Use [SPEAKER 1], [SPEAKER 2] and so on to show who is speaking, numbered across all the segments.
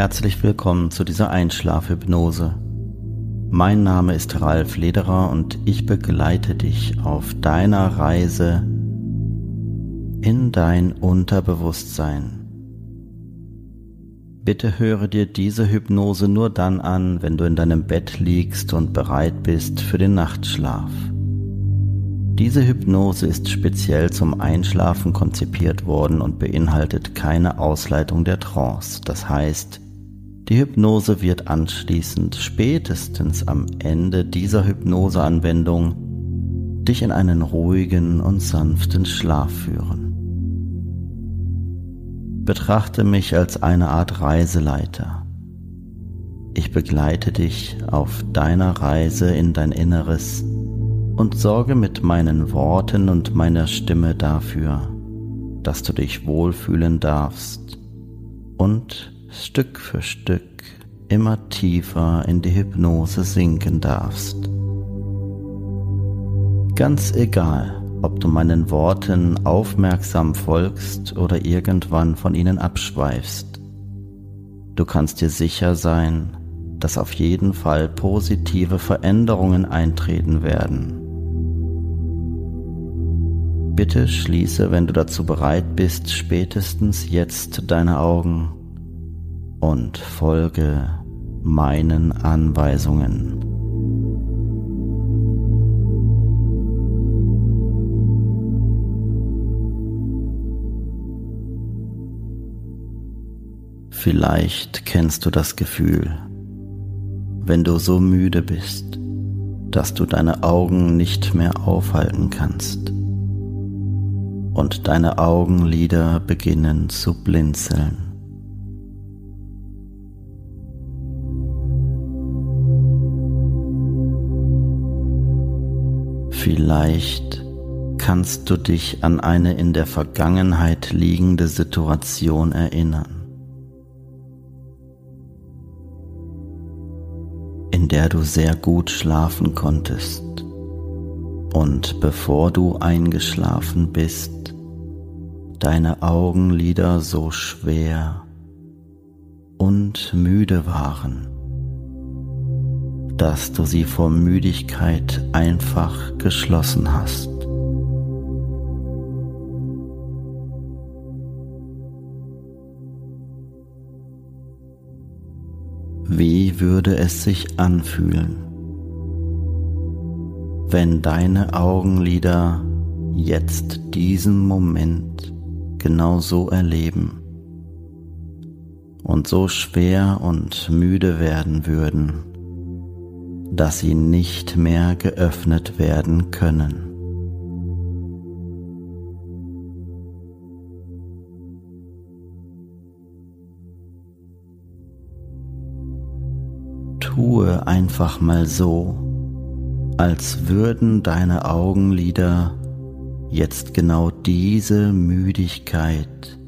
[SPEAKER 1] Herzlich willkommen zu dieser Einschlafhypnose. Mein Name ist Ralf Lederer und ich begleite dich auf deiner Reise in dein Unterbewusstsein. Bitte höre dir diese Hypnose nur dann an, wenn du in deinem Bett liegst und bereit bist für den Nachtschlaf. Diese Hypnose ist speziell zum Einschlafen konzipiert worden und beinhaltet keine Ausleitung der Trance. Das heißt, die Hypnose wird anschließend spätestens am Ende dieser Hypnoseanwendung dich in einen ruhigen und sanften Schlaf führen. Betrachte mich als eine Art Reiseleiter. Ich begleite dich auf deiner Reise in dein Inneres und sorge mit meinen Worten und meiner Stimme dafür, dass du dich wohlfühlen darfst und Stück für Stück immer tiefer in die Hypnose sinken darfst. Ganz egal, ob du meinen Worten aufmerksam folgst oder irgendwann von ihnen abschweifst. Du kannst dir sicher sein, dass auf jeden Fall positive Veränderungen eintreten werden. Bitte schließe, wenn du dazu bereit bist, spätestens jetzt deine Augen und folge meinen Anweisungen. Vielleicht kennst du das Gefühl, wenn du so müde bist, dass du deine Augen nicht mehr aufhalten kannst und deine Augenlider beginnen zu blinzeln. Vielleicht kannst du dich an eine in der Vergangenheit liegende Situation erinnern. der du sehr gut schlafen konntest. Und bevor du eingeschlafen bist, deine Augenlider so schwer und müde waren, dass du sie vor Müdigkeit einfach geschlossen hast. Wie würde es sich anfühlen, wenn deine Augenlider jetzt diesen Moment genau so erleben und so schwer und müde werden würden, dass sie nicht mehr geöffnet werden können? tue einfach mal so, als würden deine Augenlider jetzt genau diese Müdigkeit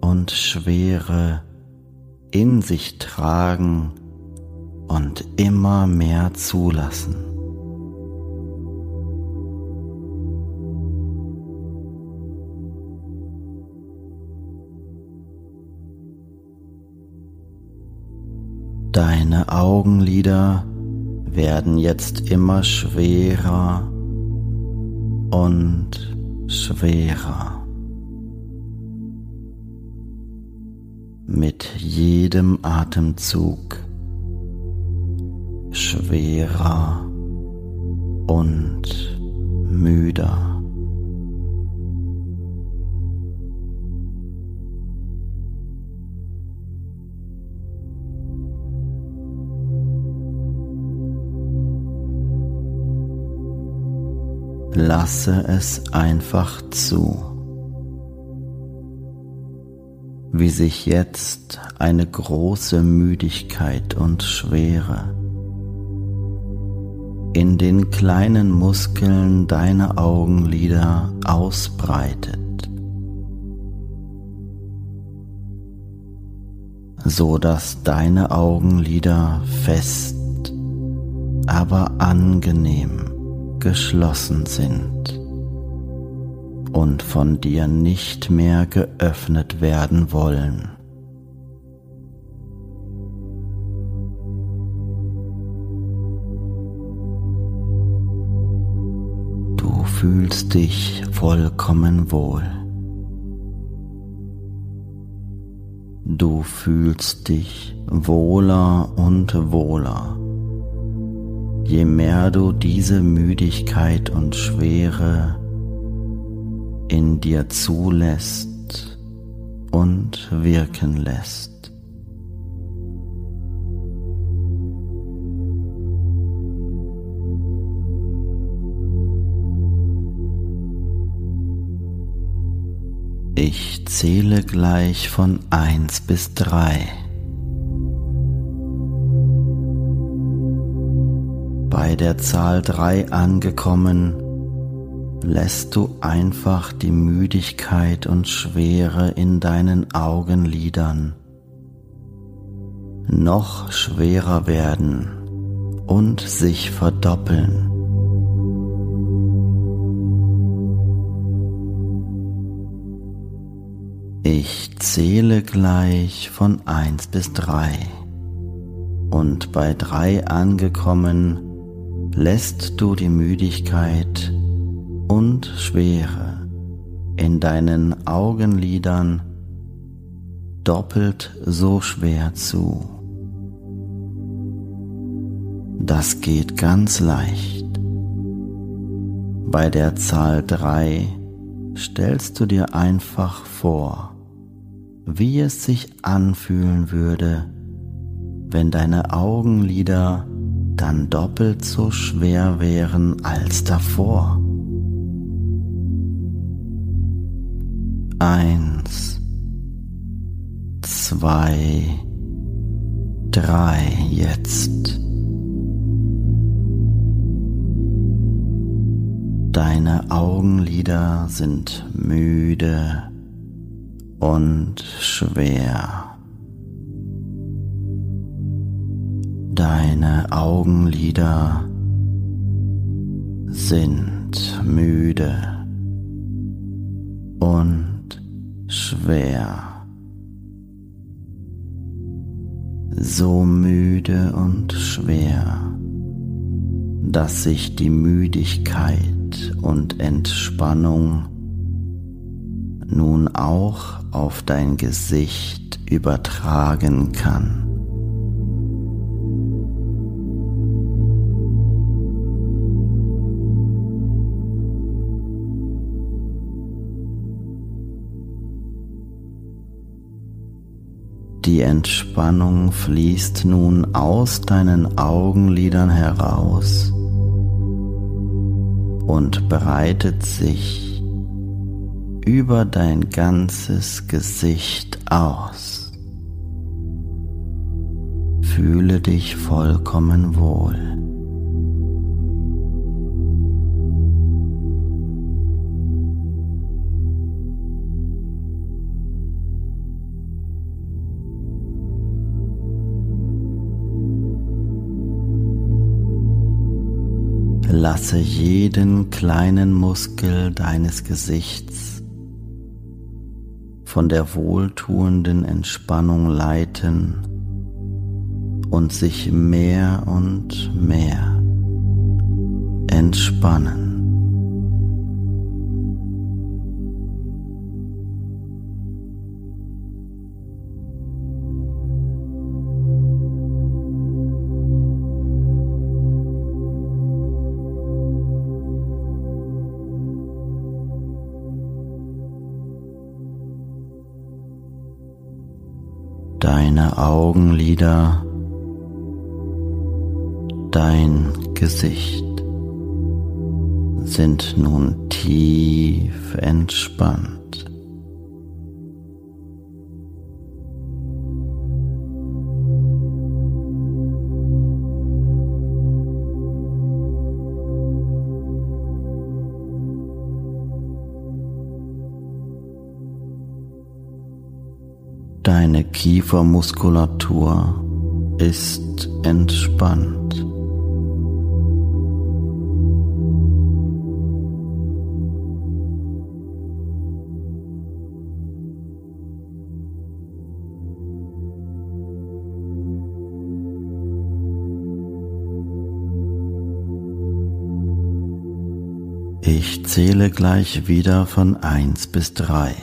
[SPEAKER 1] und Schwere in sich tragen und immer mehr zulassen. Deine Augenlider werden jetzt immer schwerer und schwerer. Mit jedem Atemzug schwerer und müder. Lasse es einfach zu, wie sich jetzt eine große Müdigkeit und Schwere in den kleinen Muskeln deiner Augenlider ausbreitet, so dass deine Augenlider fest, aber angenehm geschlossen sind und von dir nicht mehr geöffnet werden wollen. Fühlst dich vollkommen wohl. Du fühlst dich wohler und wohler je mehr du diese Müdigkeit und Schwere in dir zulässt und wirken lässt. Ich zähle gleich von eins bis drei. Bei der Zahl 3 angekommen, lässt du einfach die Müdigkeit und Schwere in deinen Augenlidern noch schwerer werden und sich verdoppeln. Ich zähle gleich von 1 bis 3 und bei 3 angekommen lässt du die Müdigkeit und Schwere in deinen Augenlidern doppelt so schwer zu. Das geht ganz leicht. Bei der Zahl 3 stellst du dir einfach vor, wie es sich anfühlen würde, wenn deine Augenlider dann doppelt so schwer wären als davor. Eins, zwei, drei jetzt. Deine Augenlider sind müde und schwer. Deine Augenlider sind müde und schwer. So müde und schwer, dass sich die Müdigkeit und Entspannung nun auch auf dein Gesicht übertragen kann. Die Entspannung fließt nun aus deinen Augenlidern heraus und breitet sich über dein ganzes Gesicht aus. Fühle dich vollkommen wohl. Lasse jeden kleinen Muskel deines Gesichts von der wohltuenden Entspannung leiten und sich mehr und mehr entspannen. Augenlider, dein Gesicht sind nun tief entspannt. Kiefermuskulatur ist entspannt. Ich zähle gleich wieder von eins bis drei.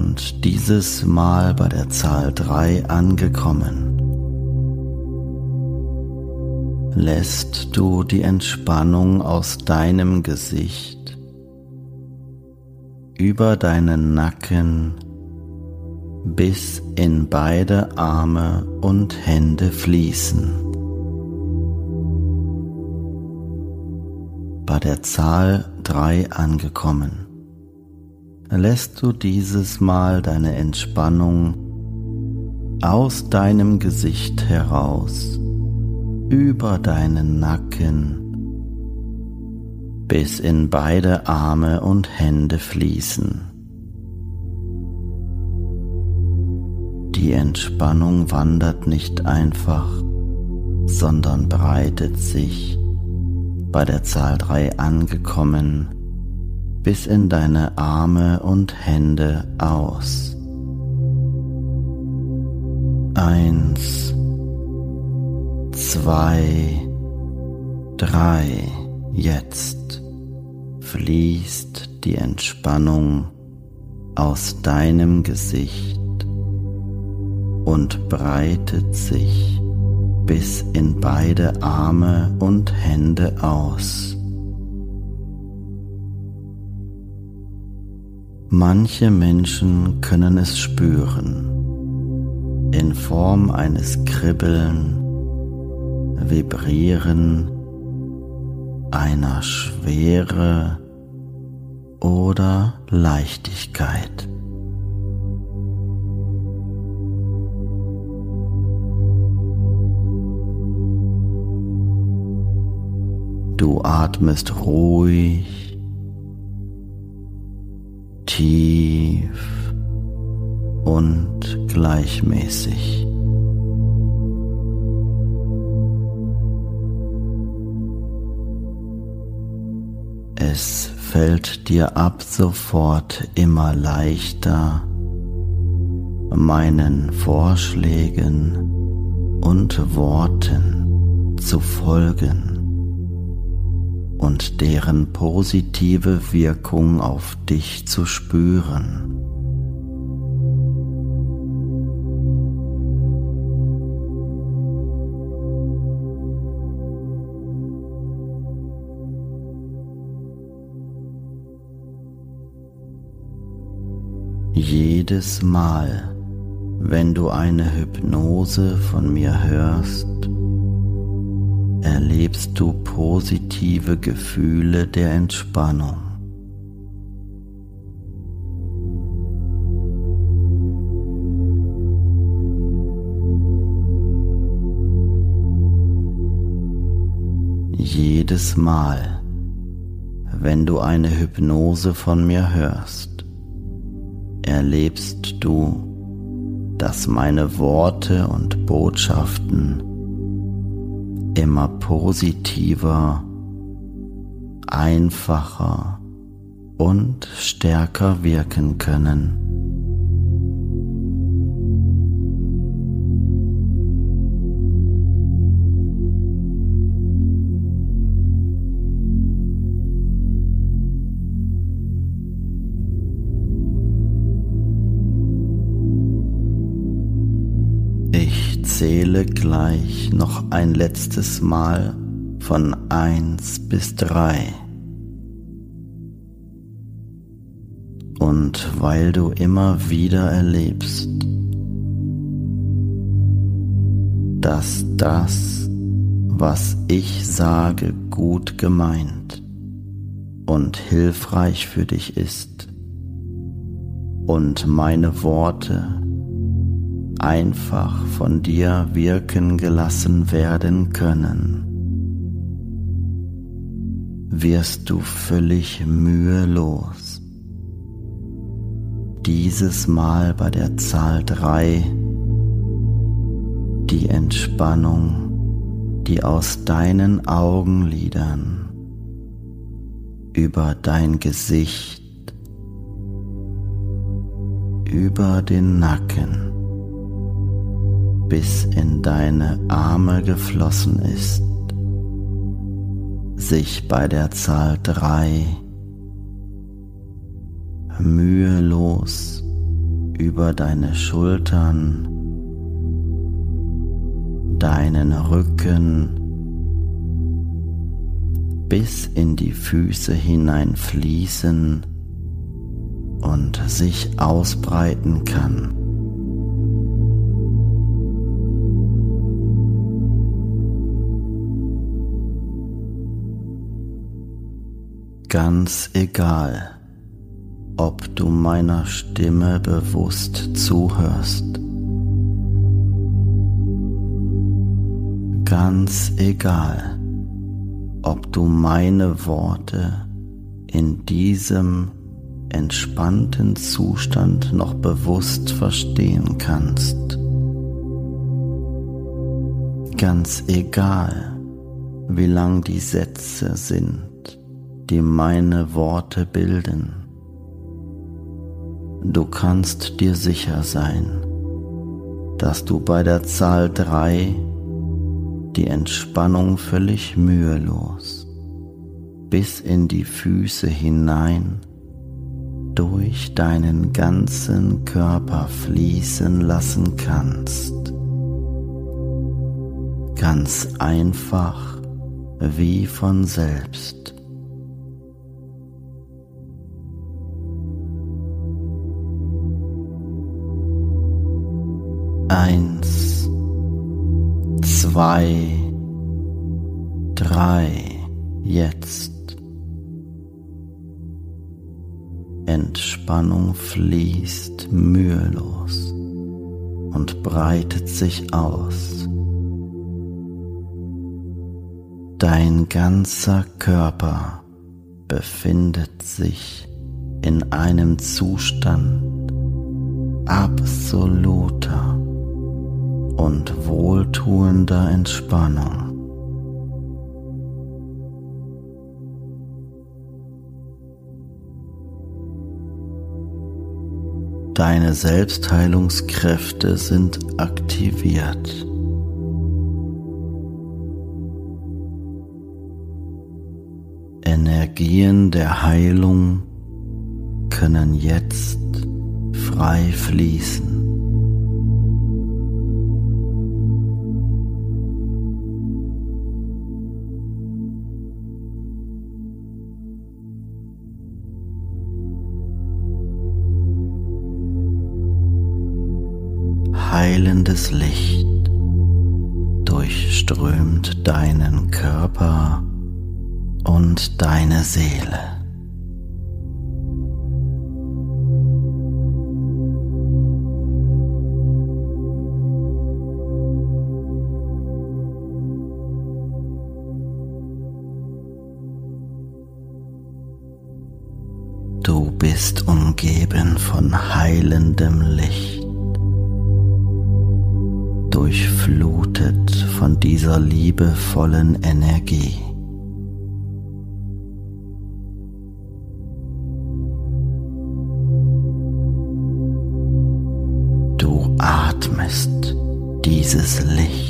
[SPEAKER 1] Und dieses Mal bei der Zahl 3 angekommen, lässt du die Entspannung aus deinem Gesicht über deinen Nacken bis in beide Arme und Hände fließen. Bei der Zahl 3 angekommen lässt du dieses Mal deine Entspannung aus deinem Gesicht heraus, über deinen Nacken, bis in beide Arme und Hände fließen. Die Entspannung wandert nicht einfach, sondern breitet sich bei der Zahl 3 angekommen bis in deine Arme und Hände aus. Eins, zwei, drei. Jetzt fließt die Entspannung aus deinem Gesicht und breitet sich bis in beide Arme und Hände aus. Manche Menschen können es spüren, in Form eines Kribbeln, Vibrieren, einer Schwere oder Leichtigkeit. Du atmest ruhig tief und gleichmäßig. Es fällt dir ab sofort immer leichter, meinen Vorschlägen und Worten zu folgen und deren positive Wirkung auf dich zu spüren. Jedes Mal, wenn du eine Hypnose von mir hörst, erlebst du positive Gefühle der Entspannung. Jedes Mal, wenn du eine Hypnose von mir hörst, erlebst du, dass meine Worte und Botschaften immer positiver, einfacher und stärker wirken können. Zähle gleich noch ein letztes Mal von eins bis drei. Und weil du immer wieder erlebst, dass das, was ich sage, gut gemeint und hilfreich für dich ist und meine Worte einfach von dir wirken gelassen werden können, wirst du völlig mühelos. Dieses Mal bei der Zahl 3 die Entspannung, die aus deinen Augenlidern über dein Gesicht, über den Nacken, bis in deine Arme geflossen ist, sich bei der Zahl 3 mühelos über deine Schultern, deinen Rücken bis in die Füße hinein fließen und sich ausbreiten kann. Ganz egal, ob du meiner Stimme bewusst zuhörst. Ganz egal, ob du meine Worte in diesem entspannten Zustand noch bewusst verstehen kannst. Ganz egal, wie lang die Sätze sind die meine Worte bilden. Du kannst dir sicher sein, dass du bei der Zahl 3 die Entspannung völlig mühelos bis in die Füße hinein durch deinen ganzen Körper fließen lassen kannst. Ganz einfach wie von selbst. Eins, zwei, drei, jetzt. Entspannung fließt mühelos und breitet sich aus. Dein ganzer Körper befindet sich in einem Zustand absoluter und wohltuender Entspannung. Deine Selbstheilungskräfte sind aktiviert. Energien der Heilung können jetzt frei fließen. Heilendes Licht durchströmt deinen Körper und deine Seele. Du bist umgeben von heilendem Licht. Dieser liebevollen Energie. Du atmest dieses Licht.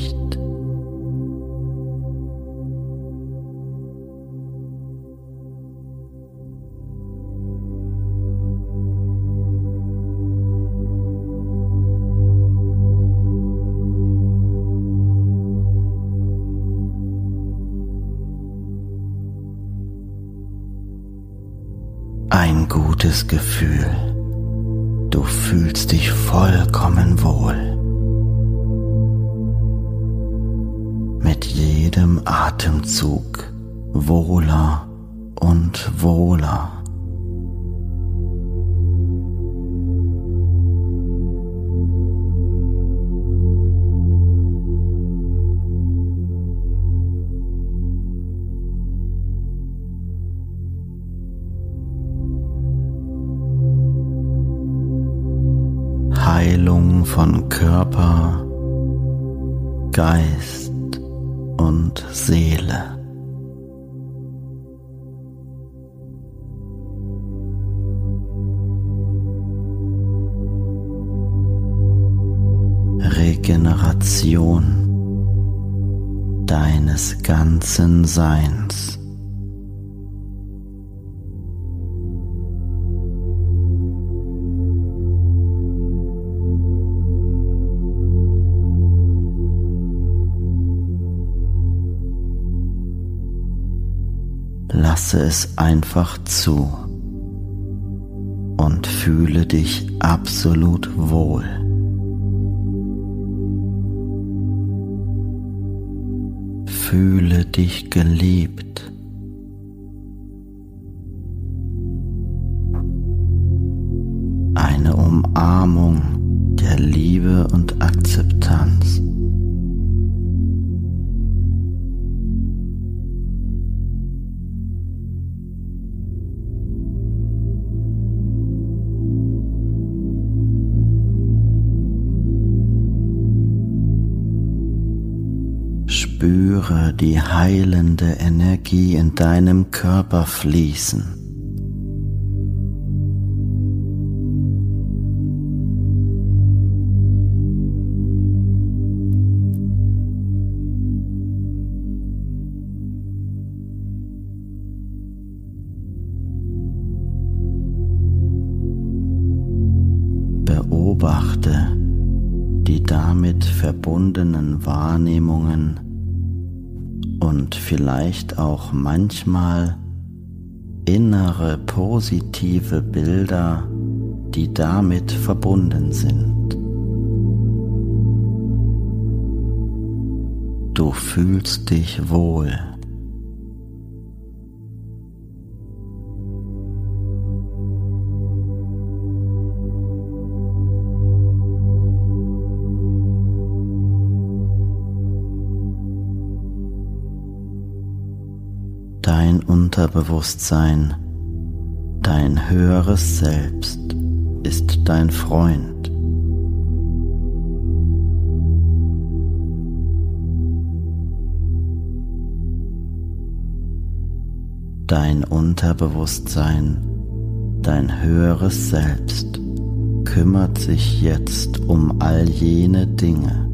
[SPEAKER 1] Gutes Gefühl. Du fühlst dich vollkommen wohl. Mit jedem Atemzug wohler und wohler. Von Körper, Geist und Seele. Regeneration deines ganzen Seins. Lasse es einfach zu und fühle dich absolut wohl. Fühle dich geliebt. Eine Umarmung der Liebe und die heilende Energie in deinem Körper fließen. Beobachte die damit verbundenen Wahrnehmungen vielleicht auch manchmal innere positive Bilder, die damit verbunden sind. Du fühlst dich wohl. Unterbewusstsein, dein höheres Selbst ist dein Freund. Dein Unterbewusstsein, dein höheres Selbst kümmert sich jetzt um all jene Dinge,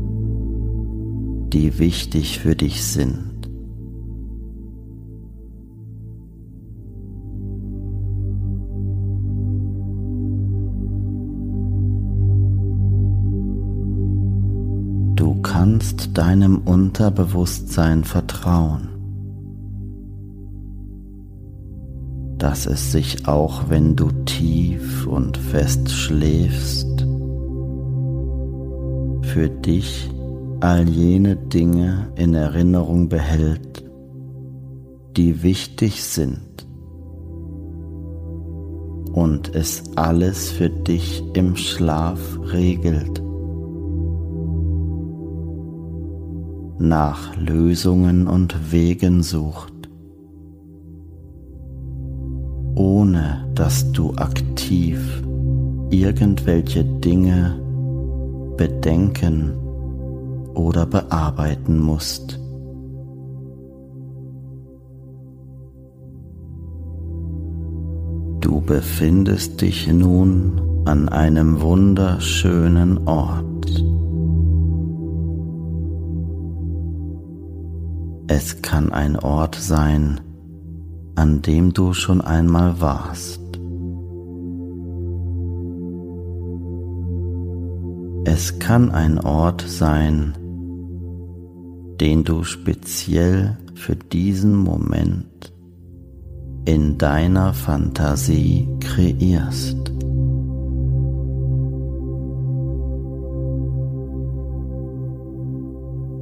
[SPEAKER 1] die wichtig für dich sind. Deinem Unterbewusstsein vertrauen. dass es sich auch wenn du tief und fest schläfst, für dich all jene Dinge in Erinnerung behält, die wichtig sind und es alles für dich im Schlaf regelt. Nach Lösungen und Wegen sucht. ohne dass du aktiv irgendwelche Dinge bedenken oder bearbeiten musst. Du befindest dich nun an einem wunderschönen Ort. Es kann ein Ort sein, an dem du schon einmal warst. Es kann ein Ort sein, den du speziell für diesen Moment in deiner Fantasie kreierst.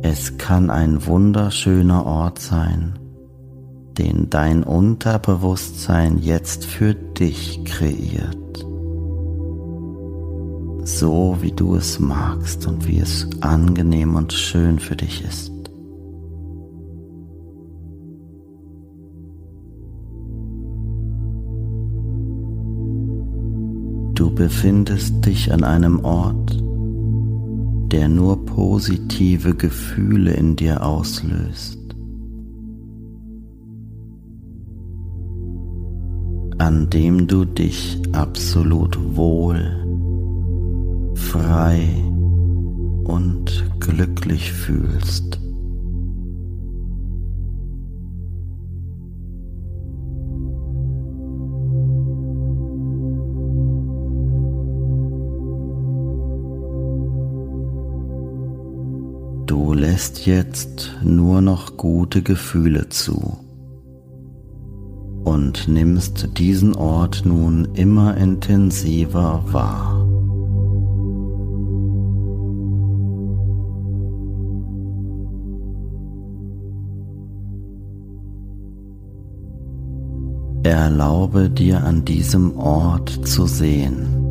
[SPEAKER 1] Es kann ein wunderschöner Ort sein, den dein Unterbewusstsein jetzt für dich kreiert. So wie du es magst und wie es angenehm und schön für dich ist. Du befindest dich an einem Ort, der nur positive Gefühle in dir auslöst. an dem du dich absolut wohl, frei und glücklich fühlst. Lässt jetzt nur noch gute Gefühle zu und nimmst diesen Ort nun immer intensiver wahr. Erlaube dir an diesem Ort zu sehen.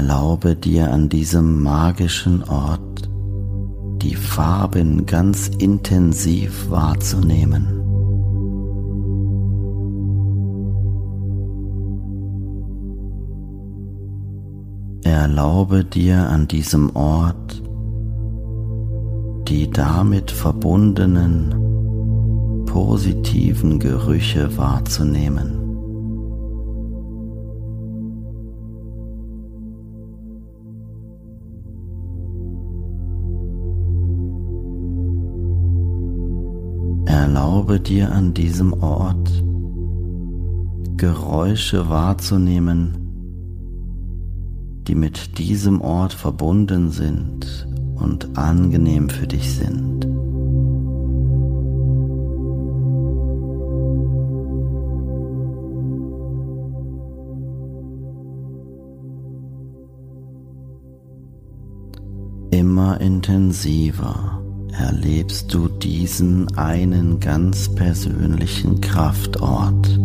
[SPEAKER 1] Erlaube dir an diesem magischen Ort die Farben ganz intensiv wahrzunehmen. Erlaube dir an diesem Ort die damit verbundenen positiven Gerüche wahrzunehmen. Erlaube dir an diesem Ort Geräusche wahrzunehmen, die mit diesem Ort verbunden sind und angenehm für dich sind. Immer intensiver erlebst du diesen einen ganz persönlichen Kraftort.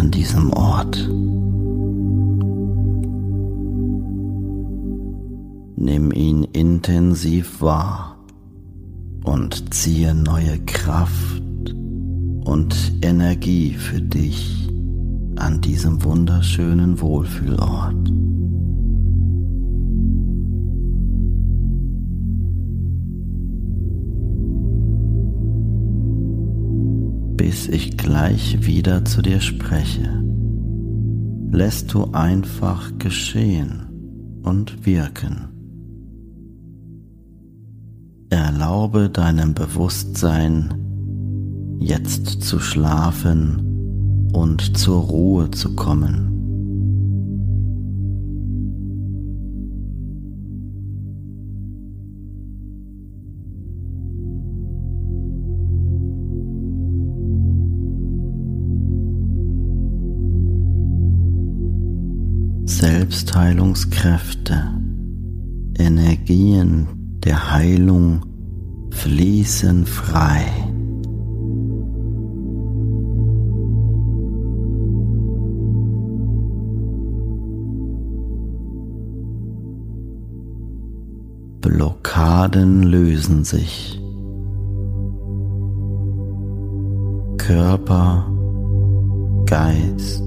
[SPEAKER 1] An diesem Ort. Nimm ihn intensiv wahr und ziehe neue Kraft und Energie für dich an diesem wunderschönen Wohlfühlort. Bis ich gleich wieder zu dir spreche, lässt du einfach geschehen und wirken. Erlaube deinem Bewusstsein, jetzt zu schlafen und zur Ruhe zu kommen. Selbstheilungskräfte, Energien der Heilung fließen frei. Blockaden lösen sich. Körper, Geist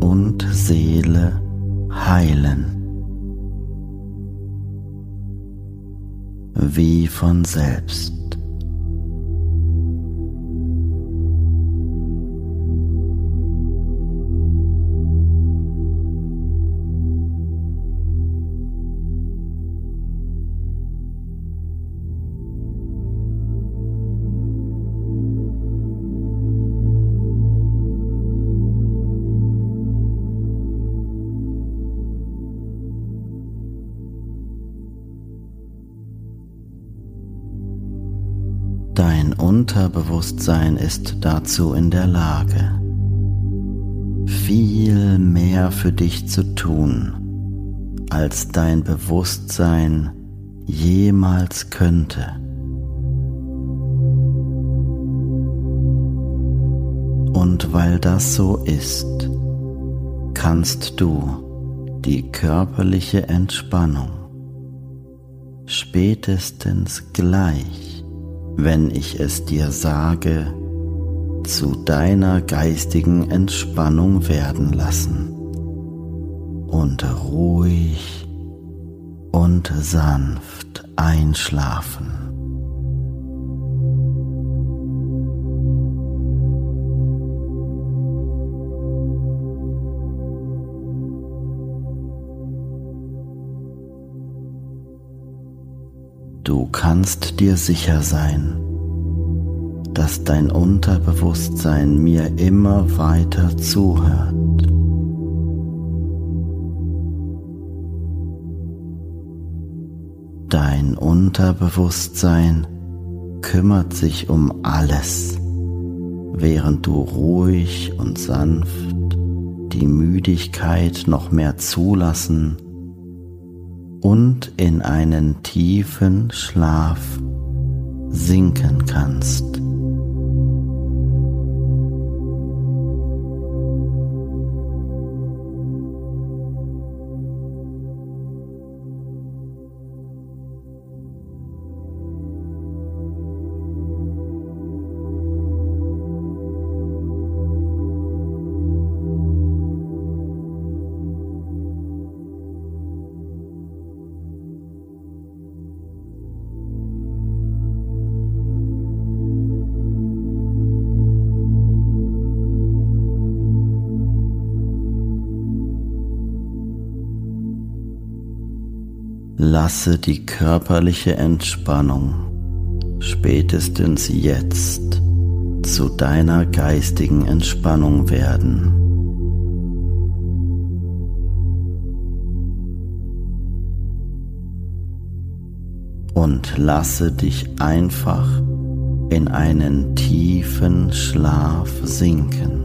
[SPEAKER 1] und Seele heilen. Wie von selbst. Unterbewusstsein ist dazu in der Lage, viel mehr für dich zu tun, als dein Bewusstsein jemals könnte. Und weil das so ist, kannst du die körperliche Entspannung spätestens gleich wenn ich es dir sage, zu deiner geistigen Entspannung werden lassen und ruhig und sanft einschlafen. Du kannst dir sicher sein, dass dein Unterbewusstsein mir immer weiter zuhört. Dein Unterbewusstsein kümmert sich um alles, während du ruhig und sanft die Müdigkeit noch mehr zulassen und in einen tiefen Schlaf sinken kannst. Lasse die körperliche Entspannung spätestens jetzt zu deiner geistigen Entspannung werden. Und lasse dich einfach in einen tiefen Schlaf sinken.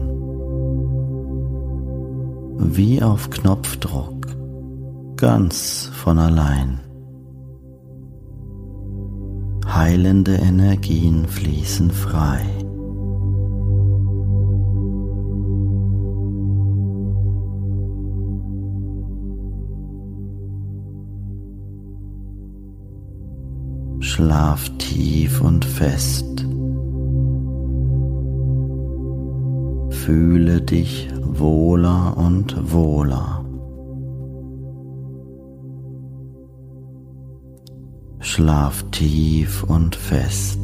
[SPEAKER 1] Wie auf Knopfdruck ganz von allein. Heilende Energien fließen frei. Schlaf tief und fest. Fühle dich wohler und wohler. Schlaf tief und fest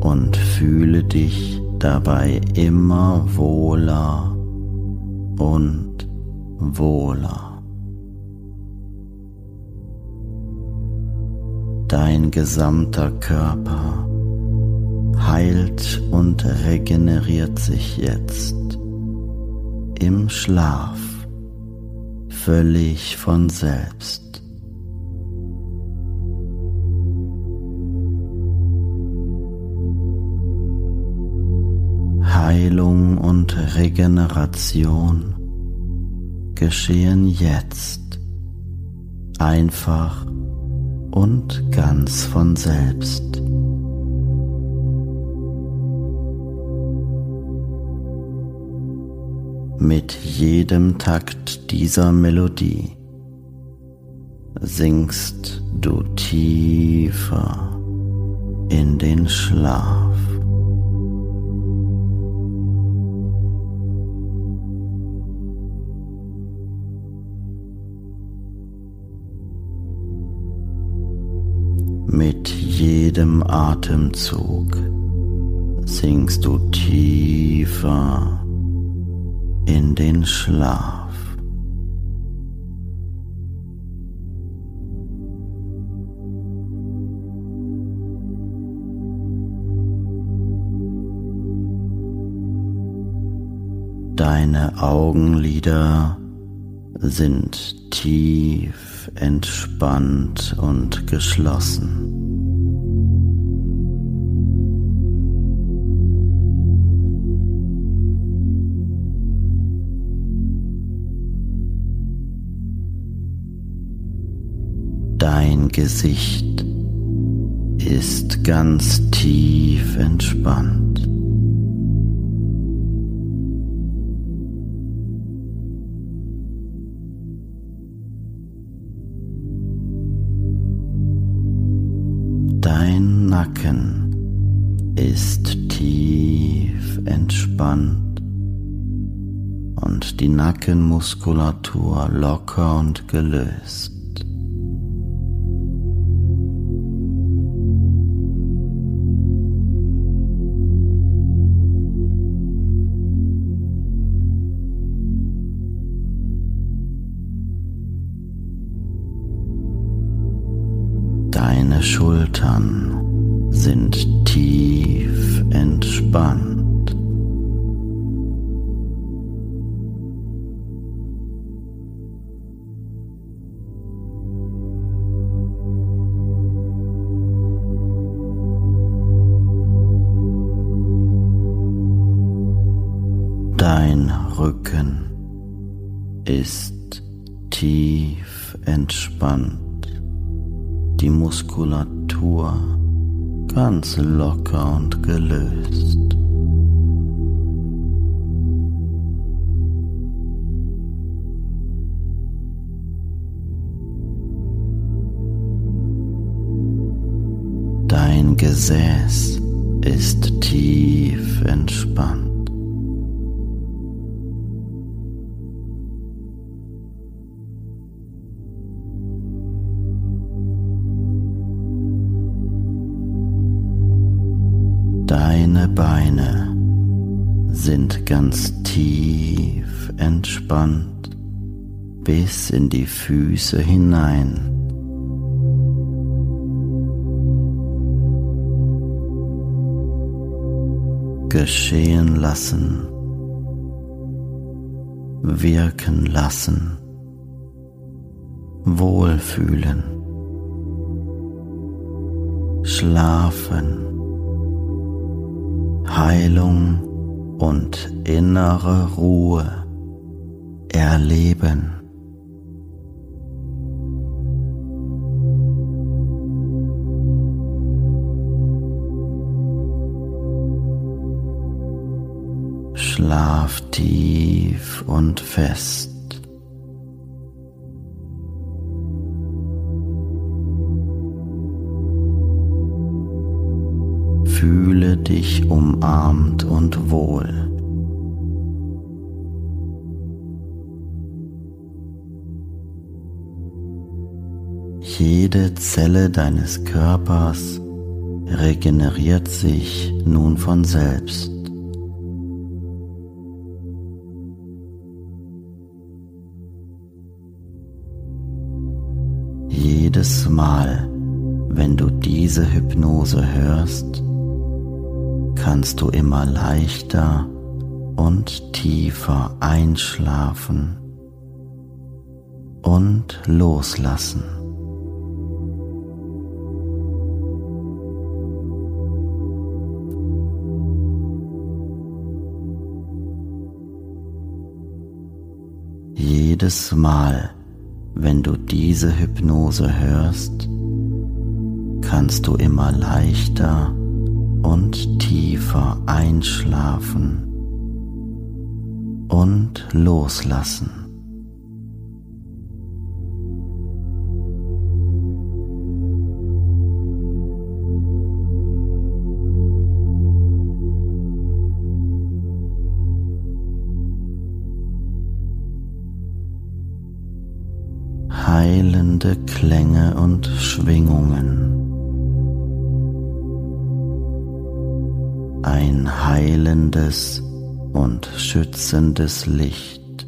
[SPEAKER 1] und fühle dich dabei immer wohler und wohler. Dein gesamter Körper heilt und regeneriert sich jetzt im Schlaf völlig von selbst. Heilung und Regeneration geschehen jetzt einfach und ganz von selbst. Mit jedem Takt dieser Melodie sinkst du tiefer in den Schlaf. Mit jedem Atemzug sinkst du tiefer in den Schlaf. Deine Augenlider sind tief entspannt und geschlossen. Dein Gesicht ist ganz tief entspannt. Nacken ist tief entspannt und die Nackenmuskulatur locker und gelöst. Beine sind ganz tief entspannt bis in die Füße hinein. Geschehen lassen, wirken lassen, wohlfühlen, schlafen Heilung und innere Ruhe erleben. Schlaf tief und fest. Fühle dich umarmt und wohl. Jede Zelle deines Körpers regeneriert sich nun von selbst. Jedes Mal, wenn du diese Hypnose hörst, kannst du immer leichter und tiefer einschlafen und loslassen. Jedes Mal, wenn du diese Hypnose hörst, kannst du immer leichter und tiefer einschlafen und loslassen. heilende Klänge und Schwingungen. Ein heilendes und schützendes Licht.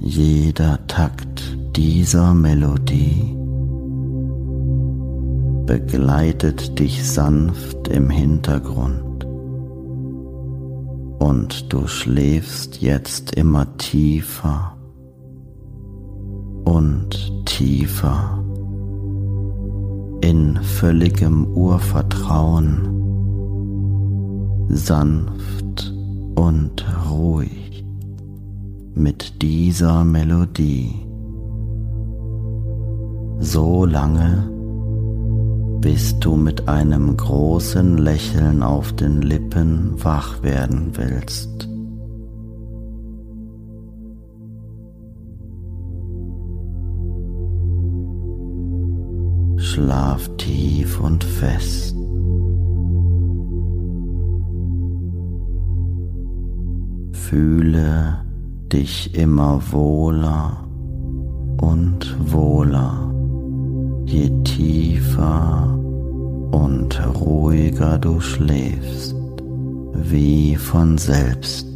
[SPEAKER 1] Jeder Takt dieser Melodie begleitet dich sanft im Hintergrund. Und du schläfst jetzt immer tiefer und tiefer in völligem Urvertrauen, sanft und ruhig mit dieser Melodie. So lange, bis du mit einem großen Lächeln auf den Lippen wach werden willst. Schlaf tief und fest. Fühle dich immer wohler und wohler je tiefer und ruhiger du schläfst, wie von selbst.